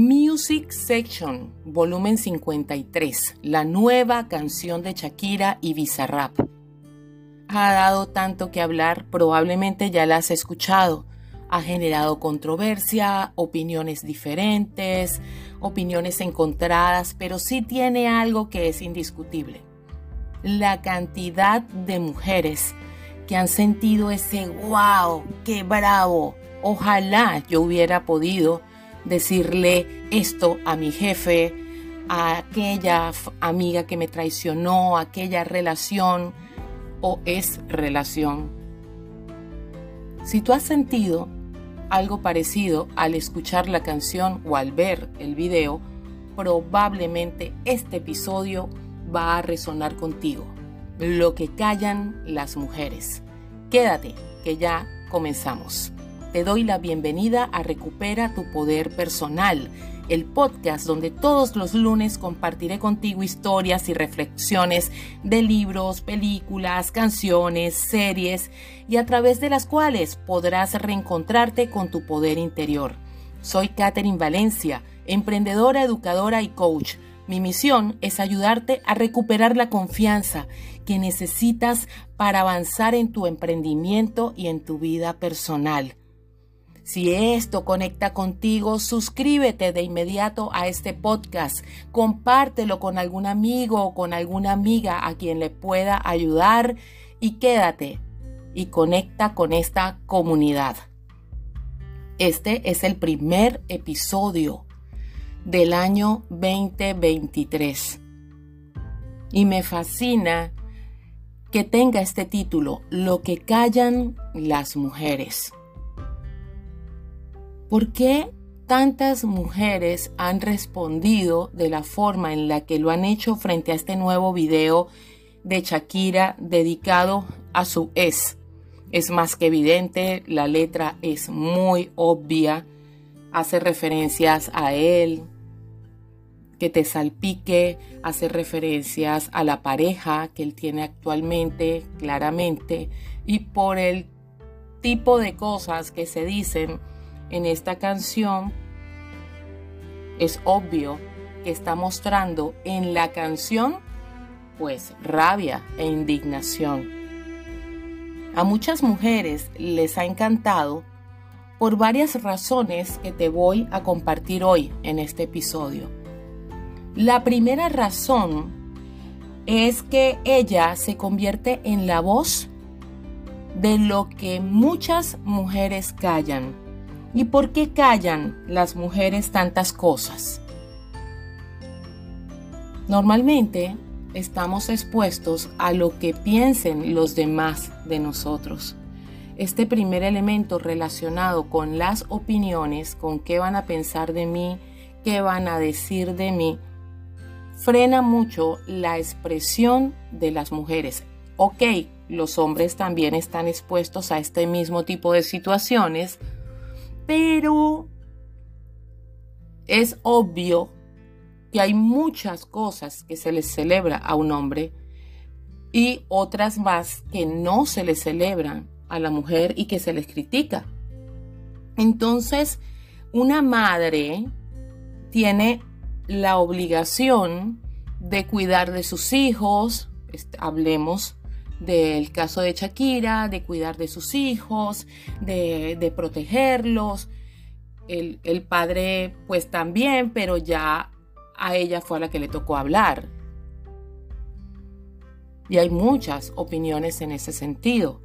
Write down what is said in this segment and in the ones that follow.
Music Section, volumen 53, la nueva canción de Shakira y Bizarrap. Ha dado tanto que hablar, probablemente ya la has escuchado. Ha generado controversia, opiniones diferentes, opiniones encontradas, pero sí tiene algo que es indiscutible. La cantidad de mujeres que han sentido ese wow, qué bravo. Ojalá yo hubiera podido decirle esto a mi jefe, a aquella amiga que me traicionó, aquella relación o es relación. Si tú has sentido algo parecido al escuchar la canción o al ver el video, probablemente este episodio va a resonar contigo. Lo que callan las mujeres. Quédate, que ya comenzamos. Te doy la bienvenida a Recupera tu Poder Personal, el podcast donde todos los lunes compartiré contigo historias y reflexiones de libros, películas, canciones, series y a través de las cuales podrás reencontrarte con tu poder interior. Soy Katherine Valencia, emprendedora, educadora y coach. Mi misión es ayudarte a recuperar la confianza que necesitas para avanzar en tu emprendimiento y en tu vida personal. Si esto conecta contigo, suscríbete de inmediato a este podcast, compártelo con algún amigo o con alguna amiga a quien le pueda ayudar y quédate y conecta con esta comunidad. Este es el primer episodio del año 2023 y me fascina que tenga este título, Lo que callan las mujeres. ¿Por qué tantas mujeres han respondido de la forma en la que lo han hecho frente a este nuevo video de Shakira dedicado a su ex? Es más que evidente, la letra es muy obvia, hace referencias a él, que te salpique, hace referencias a la pareja que él tiene actualmente, claramente, y por el tipo de cosas que se dicen, en esta canción es obvio que está mostrando en la canción pues rabia e indignación. A muchas mujeres les ha encantado por varias razones que te voy a compartir hoy en este episodio. La primera razón es que ella se convierte en la voz de lo que muchas mujeres callan ¿Y por qué callan las mujeres tantas cosas? Normalmente estamos expuestos a lo que piensen los demás de nosotros. Este primer elemento relacionado con las opiniones, con qué van a pensar de mí, qué van a decir de mí, frena mucho la expresión de las mujeres. Ok, los hombres también están expuestos a este mismo tipo de situaciones, pero es obvio que hay muchas cosas que se les celebra a un hombre y otras más que no se les celebran a la mujer y que se les critica. Entonces, una madre tiene la obligación de cuidar de sus hijos, hablemos del caso de Shakira, de cuidar de sus hijos, de, protegerlos. El, el padre pues también, pero ya a ella fue a la que le tocó hablar. Y hay muchas opiniones en ese sentido.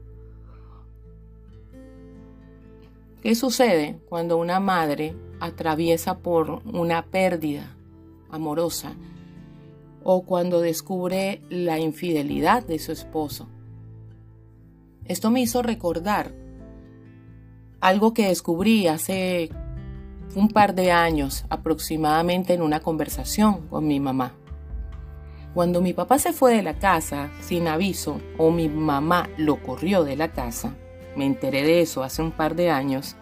¿Qué sucede cuando una madre atraviesa por una pérdida amorosa? O cuando descubre la infidelidad de su esposo. Esto me hizo recordar algo que descubrí hace un par de años aproximadamente en una conversación con mi mamá. Cuando mi papá se fue de la casa sin aviso o mi mamá lo corrió de la casa, me enteré de eso hace un par de años,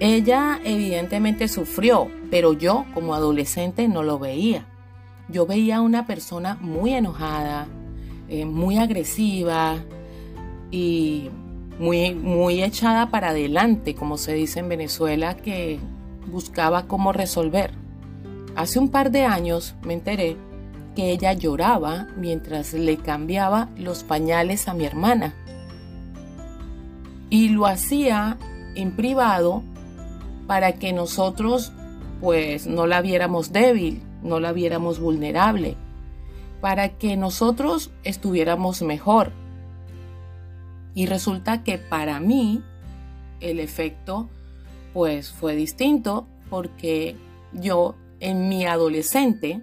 ella evidentemente sufrió, pero yo como adolescente no lo veía yo veía a una persona muy enojada, eh, muy agresiva y muy, muy echada para adelante, como se dice en Venezuela, que buscaba cómo resolver. Hace un par de años me enteré que ella lloraba mientras le cambiaba los pañales a mi hermana. Y lo hacía en privado para que nosotros pues no la viéramos débil, no la viéramos vulnerable, para que nosotros estuviéramos mejor. Y resulta que para mí el efecto pues fue distinto porque yo en mi adolescente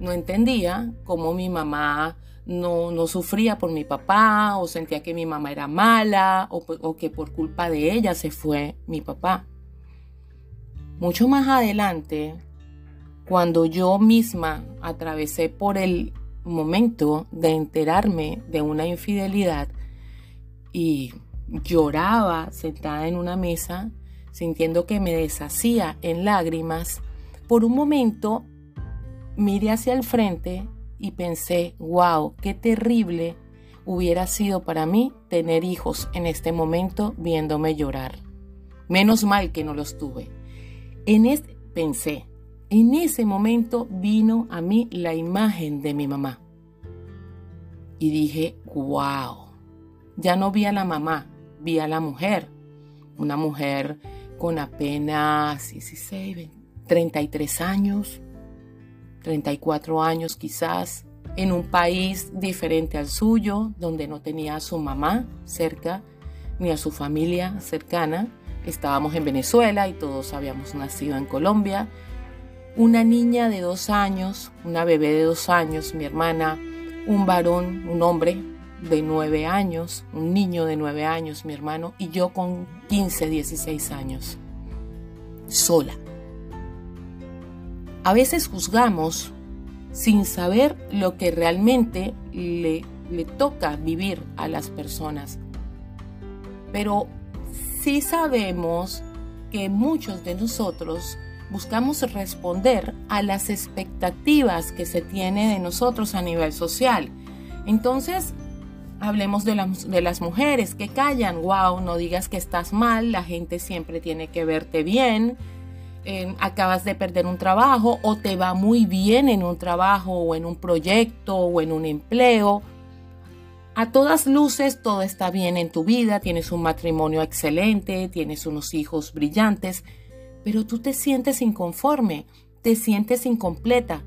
no entendía cómo mi mamá no, no, sufría por mi papá o sentía que mi mamá era mala o, o que por culpa de ella se fue mi papá. Mucho más adelante, cuando yo misma atravesé por el momento de enterarme de una infidelidad y lloraba sentada en una mesa, sintiendo que me deshacía en lágrimas, por un momento miré hacia el frente y pensé, wow, qué terrible hubiera sido para mí tener hijos en este momento viéndome llorar. Menos mal que no los tuve. En este, pensé, en ese momento vino a mí la imagen de mi mamá. Y dije, wow, ya no vi a la mamá, vi a la mujer. Una mujer con apenas 16, 33 años, 34 años quizás, en un país diferente al suyo, donde no tenía a su mamá cerca, ni a su familia cercana. Estábamos en Venezuela y todos habíamos nacido en Colombia. Una niña de dos años, una bebé de dos años, mi hermana, un varón, un hombre de nueve años, un niño de nueve años, mi hermano, y yo con 15, 16 años, sola. A veces juzgamos sin saber lo que realmente le, le toca vivir a las personas. Pero sí sabemos que muchos de nosotros buscamos responder a las expectativas que se tiene de nosotros a nivel social. Entonces, hablemos de, de, las mujeres que callan, wow, no digas que estás mal, la gente siempre tiene que verte bien, acabas de perder un trabajo o te va muy bien en un trabajo o en un proyecto o en un empleo. A todas luces todo está bien en tu vida, tienes un matrimonio excelente, tienes unos hijos brillantes, pero tú te sientes inconforme, te sientes incompleta.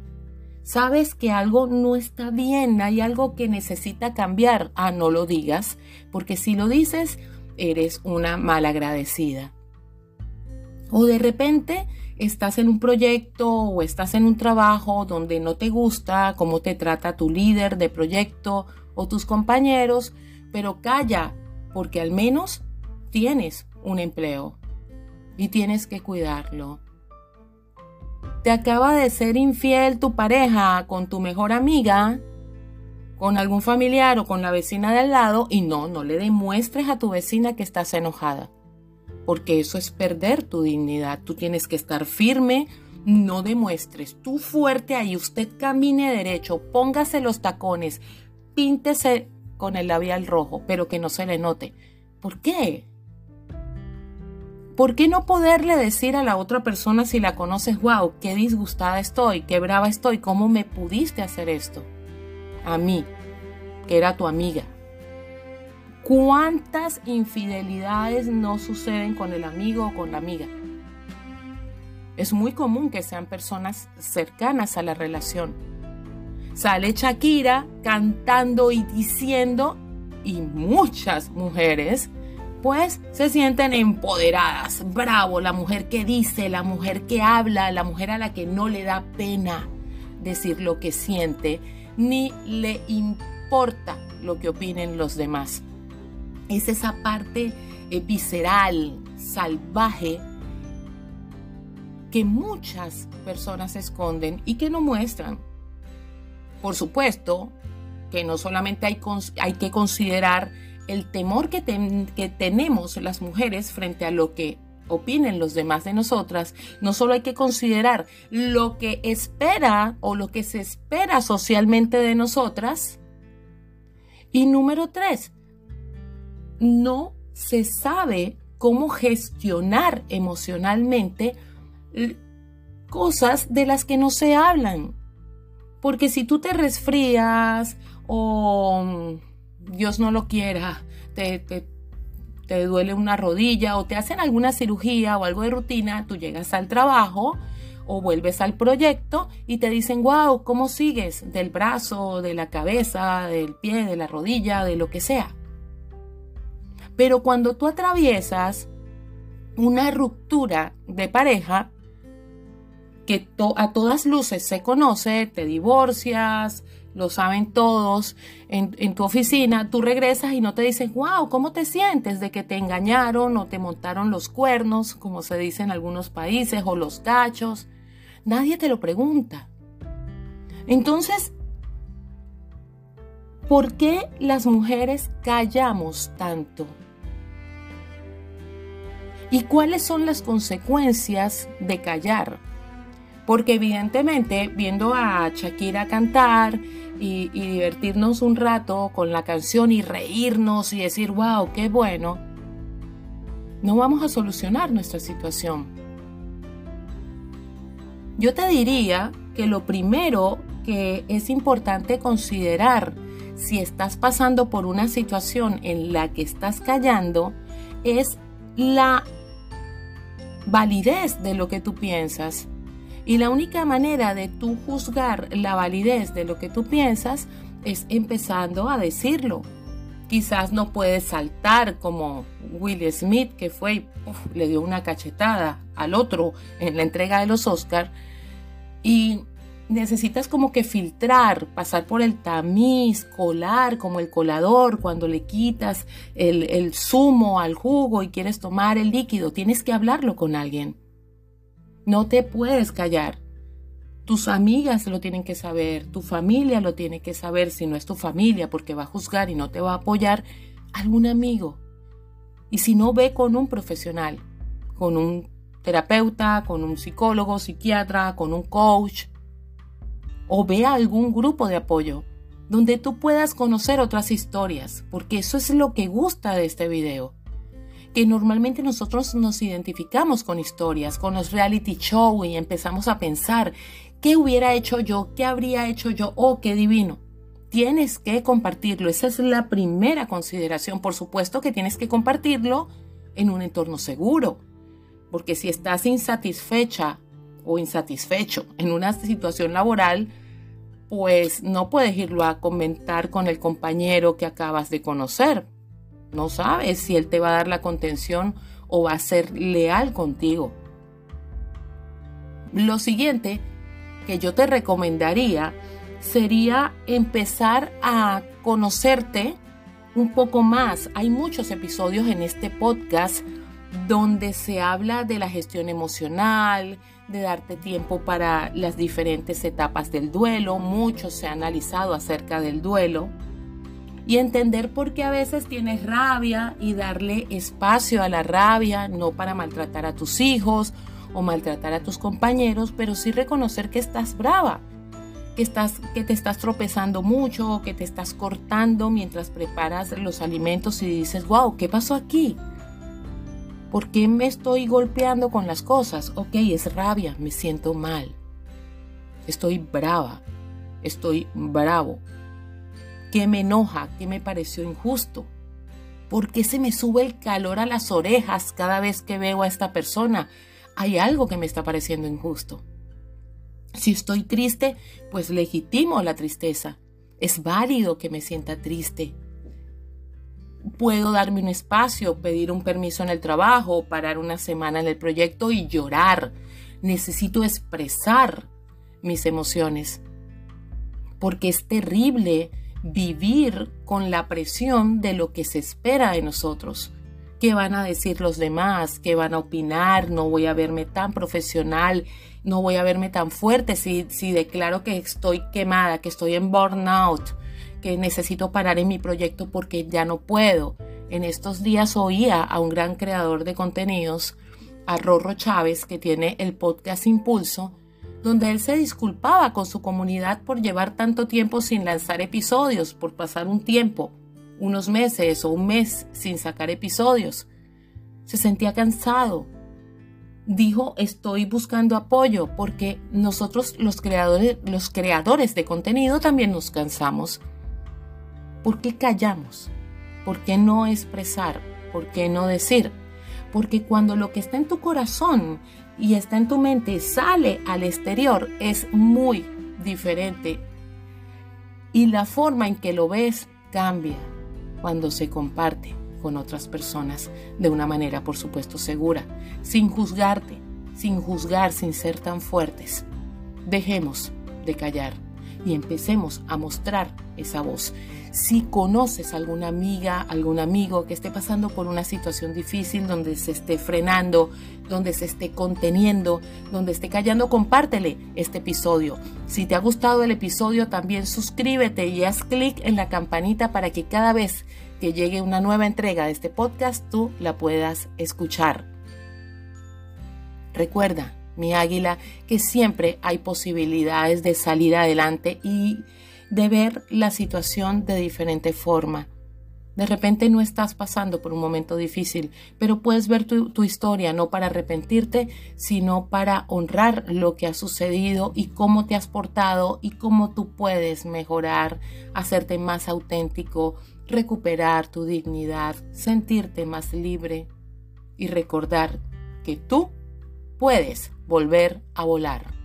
Sabes que algo no está bien, hay algo que necesita cambiar. Ah, no lo digas, porque si lo dices, eres una malagradecida. O de repente estás en un proyecto o estás en un trabajo donde no te gusta cómo te trata tu líder de proyecto o tus compañeros, pero calla, porque al menos tienes un empleo y tienes que cuidarlo. Te acaba de ser infiel tu pareja con tu mejor amiga, con algún familiar o con la vecina de al lado y no, no le demuestres a tu vecina que estás enojada porque eso es perder tu dignidad. Tú tienes que estar firme, no demuestres, tú fuerte ahí, usted camine derecho, póngase los tacones, píntese con el labial rojo, pero que no se le note. ¿Por qué? ¿Por qué no poderle decir a la otra persona si la conoces, wow, qué disgustada estoy, qué brava estoy, cómo me pudiste hacer esto? A mí, que era tu amiga, ¿Cuántas infidelidades no suceden con el amigo o con la amiga? Es muy común que sean personas cercanas a la relación. Sale Shakira cantando y diciendo, y muchas mujeres, pues se sienten empoderadas. Bravo, la mujer que dice, la mujer que habla, la mujer a la que no le da pena decir lo que siente, ni le importa lo que opinen los demás es esa parte eh, visceral, salvaje, que muchas personas esconden y que no muestran. Por supuesto que no solamente hay, hay que considerar el temor que, que tenemos las mujeres frente a lo que opinen los demás de nosotras, no solo hay que considerar lo que espera o lo que se espera socialmente de nosotras. Y número tres, no se sabe cómo gestionar emocionalmente cosas de las que no se hablan. Porque si tú te resfrías o Dios no lo quiera, te, te, duele una rodilla o te hacen alguna cirugía o algo de rutina, tú llegas al trabajo o vuelves al proyecto y te dicen, wow, ¿cómo sigues? Del brazo, de la cabeza, del pie, de la rodilla, de lo que sea. Pero cuando tú atraviesas una ruptura de pareja, que a todas luces se conoce, te divorcias, lo saben todos en, tu oficina, tú regresas y no te dicen, wow, ¿cómo te sientes de que te engañaron o te montaron los cuernos, como se dice en algunos países, o los cachos? Nadie te lo pregunta. Entonces, ¿por qué las mujeres callamos tanto? ¿Y cuáles son las consecuencias de callar? Porque evidentemente viendo a Shakira cantar y, divertirnos un rato con la canción y reírnos y decir, wow, qué bueno, no vamos a solucionar nuestra situación. Yo te diría que lo primero que es importante considerar si estás pasando por una situación en la que estás callando es la validez de lo que tú piensas. Y la única manera de tú juzgar la validez de lo que tú piensas es empezando a decirlo. Quizás no puedes saltar como Will Smith que fue y le dio una cachetada al otro en la entrega de los Oscars. Y necesitas como que filtrar, pasar por el tamiz, colar como el colador cuando le quitas el, el zumo al jugo y quieres tomar el líquido. Tienes que hablarlo con alguien. No te puedes callar. Tus amigas lo tienen que saber, tu familia lo tiene que saber, si no es tu familia porque va a juzgar y no te va a apoyar, algún amigo. Y si no, ve con un profesional, con un terapeuta, con un psicólogo, psiquiatra, con un coach, o ve a algún grupo de apoyo donde tú puedas conocer otras historias, porque eso es lo que gusta de este video que normalmente nosotros nos identificamos con historias, con los reality show y empezamos a pensar, ¿qué hubiera hecho yo? ¿Qué habría hecho yo? Oh, qué divino. Tienes que compartirlo. Esa es la primera consideración. Por supuesto que tienes que compartirlo en un entorno seguro. Porque si estás insatisfecha o insatisfecho en una situación laboral, pues no puedes irlo a comentar con el compañero que acabas de conocer, no sabes si Él te va a dar la contención o va a ser leal contigo. Lo siguiente que yo te recomendaría sería empezar a conocerte un poco más. Hay muchos episodios en este podcast donde se habla de la gestión emocional, de darte tiempo para las diferentes etapas del duelo. Mucho se ha analizado acerca del duelo y entender por qué a veces tienes rabia y darle espacio a la rabia, no para maltratar a tus hijos o maltratar a tus compañeros, pero sí reconocer que estás brava, que, estás, que te estás tropezando mucho, que te estás cortando mientras preparas los alimentos y dices, wow, ¿qué pasó aquí? ¿Por qué me estoy golpeando con las cosas? Ok, es rabia, me siento mal. Estoy brava, estoy bravo ¿Qué me enoja? ¿Qué me pareció injusto? ¿Por qué se me sube el calor a las orejas cada vez que veo a esta persona? Hay algo que me está pareciendo injusto. Si estoy triste, pues legitimo la tristeza. Es válido que me sienta triste. Puedo darme un espacio, pedir un permiso en el trabajo, parar una semana en el proyecto y llorar. Necesito expresar mis emociones. Porque es terrible vivir con la presión de lo que se espera de nosotros. ¿Qué van a decir los demás? ¿Qué van a opinar? No voy a verme tan profesional, no voy a verme tan fuerte si, si declaro que estoy quemada, que estoy en burnout, que necesito parar en mi proyecto porque ya no puedo. En estos días oía a un gran creador de contenidos, a Rorro Chávez, que tiene el podcast Impulso, donde él se disculpaba con su comunidad por llevar tanto tiempo sin lanzar episodios, por pasar un tiempo, unos meses o un mes sin sacar episodios. Se sentía cansado. dijo estoy buscando apoyo porque nosotros los creadores, los creadores de contenido también nos cansamos. ¿Por qué callamos? ¿Por qué no expresar? ¿Por qué no decir? Porque cuando lo que está en tu corazón y está en tu mente sale al exterior es muy diferente. Y la forma en que lo ves cambia cuando se comparte con otras personas de una manera, por supuesto, segura, sin juzgarte, sin juzgar, sin ser tan fuertes. Dejemos de callar y empecemos a mostrar esa voz. Si conoces alguna amiga, algún amigo que esté pasando por una situación difícil, donde se esté frenando, donde se esté conteniendo, donde esté callando, compártele este episodio. Si te ha gustado el episodio, también suscríbete y haz clic en la campanita para que cada vez que llegue una nueva entrega de este podcast, tú la puedas escuchar. Recuerda, mi águila, que siempre hay posibilidades de salir adelante y de ver la situación de diferente forma. De repente no estás pasando por un momento difícil, pero puedes ver tu, historia no para arrepentirte, sino para honrar lo que ha sucedido y cómo te has portado y cómo tú puedes mejorar, hacerte más auténtico, recuperar tu dignidad, sentirte más libre y recordar que tú puedes volver a volar.